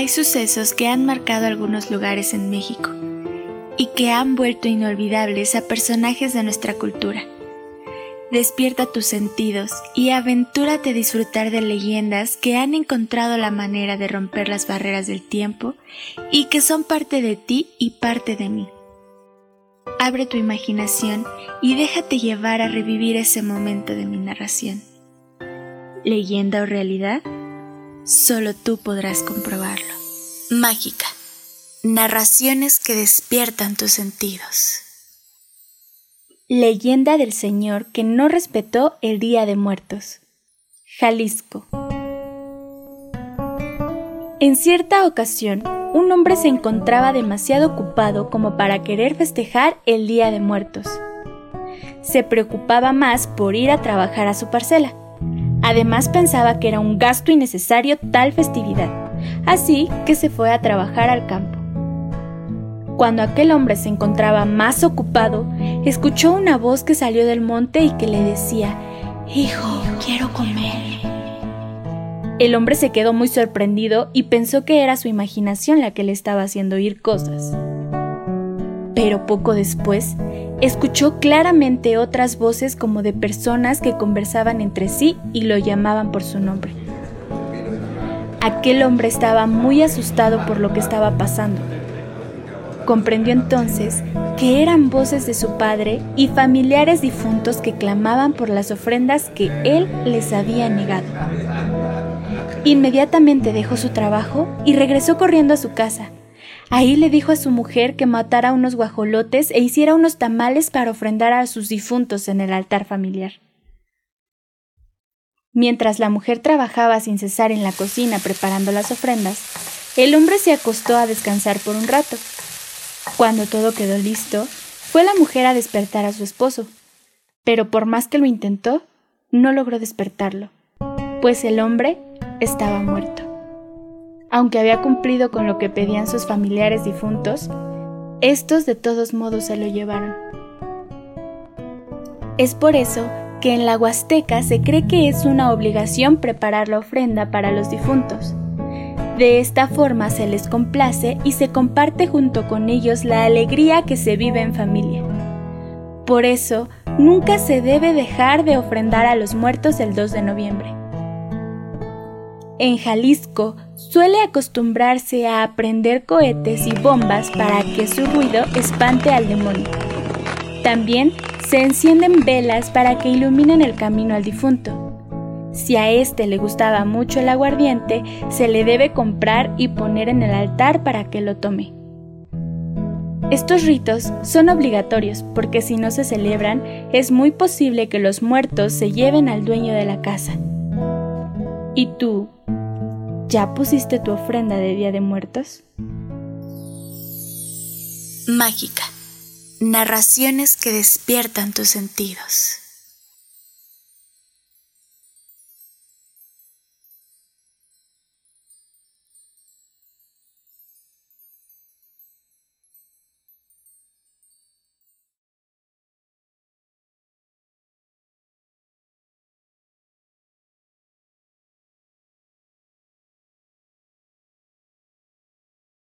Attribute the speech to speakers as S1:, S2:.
S1: Hay sucesos que han marcado algunos lugares en México y que han vuelto inolvidables a personajes de nuestra cultura. Despierta tus sentidos y aventúrate a disfrutar de leyendas que han encontrado la manera de romper las barreras del tiempo y que son parte de ti y parte de mí. Abre tu imaginación y déjate llevar a revivir ese momento de mi narración. ¿Leyenda o realidad? Solo tú podrás comprobarlo. Mágica. Narraciones que despiertan tus sentidos. Leyenda del Señor que no respetó el Día de Muertos. Jalisco. En cierta ocasión, un hombre se encontraba demasiado ocupado como para querer festejar el Día de Muertos. Se preocupaba más por ir a trabajar a su parcela. Además pensaba que era un gasto innecesario tal festividad, así que se fue a trabajar al campo. Cuando aquel hombre se encontraba más ocupado, escuchó una voz que salió del monte y que le decía, Hijo, quiero comer. El hombre se quedó muy sorprendido y pensó que era su imaginación la que le estaba haciendo oír cosas. Pero poco después, escuchó claramente otras voces como de personas que conversaban entre sí y lo llamaban por su nombre. Aquel hombre estaba muy asustado por lo que estaba pasando Comprendió entonces que eran voces de su padre y familiares difuntos que clamaban por las ofrendas que él les había negado. Inmediatamente dejó su trabajo y regresó corriendo a su casa. Ahí le dijo a su mujer que matara unos guajolotes e hiciera unos tamales para ofrendar a sus difuntos en el altar familiar. Mientras la mujer trabajaba sin cesar en la cocina preparando las ofrendas, el hombre se acostó a descansar por un rato. Cuando todo quedó listo, fue la mujer a despertar a su esposo, pero por más que lo intentó, no logró despertarlo, pues el hombre estaba muerto. Aunque había cumplido con lo que pedían sus familiares difuntos, estos de todos modos se lo llevaron. Es por eso que en la Huasteca se cree que es una obligación preparar la ofrenda para los difuntos, de esta forma se les complace y se comparte junto con ellos la alegría que se vive en familia. Por eso, nunca se debe dejar de ofrendar a los muertos el 2 de noviembre. En Jalisco suele acostumbrarse a prender cohetes y bombas para que su ruido espante al demonio. También se encienden velas para que iluminen el camino al difunto. Si a este le gustaba mucho el aguardiente, se le debe comprar y poner en el altar para que lo tome. Estos ritos son obligatorios porque si no se celebran es muy posible que los muertos se lleven al dueño de la casa. ¿Y tú? ¿Ya pusiste tu ofrenda de Día de Muertos? Mágica. Narraciones que despiertan tus sentidos.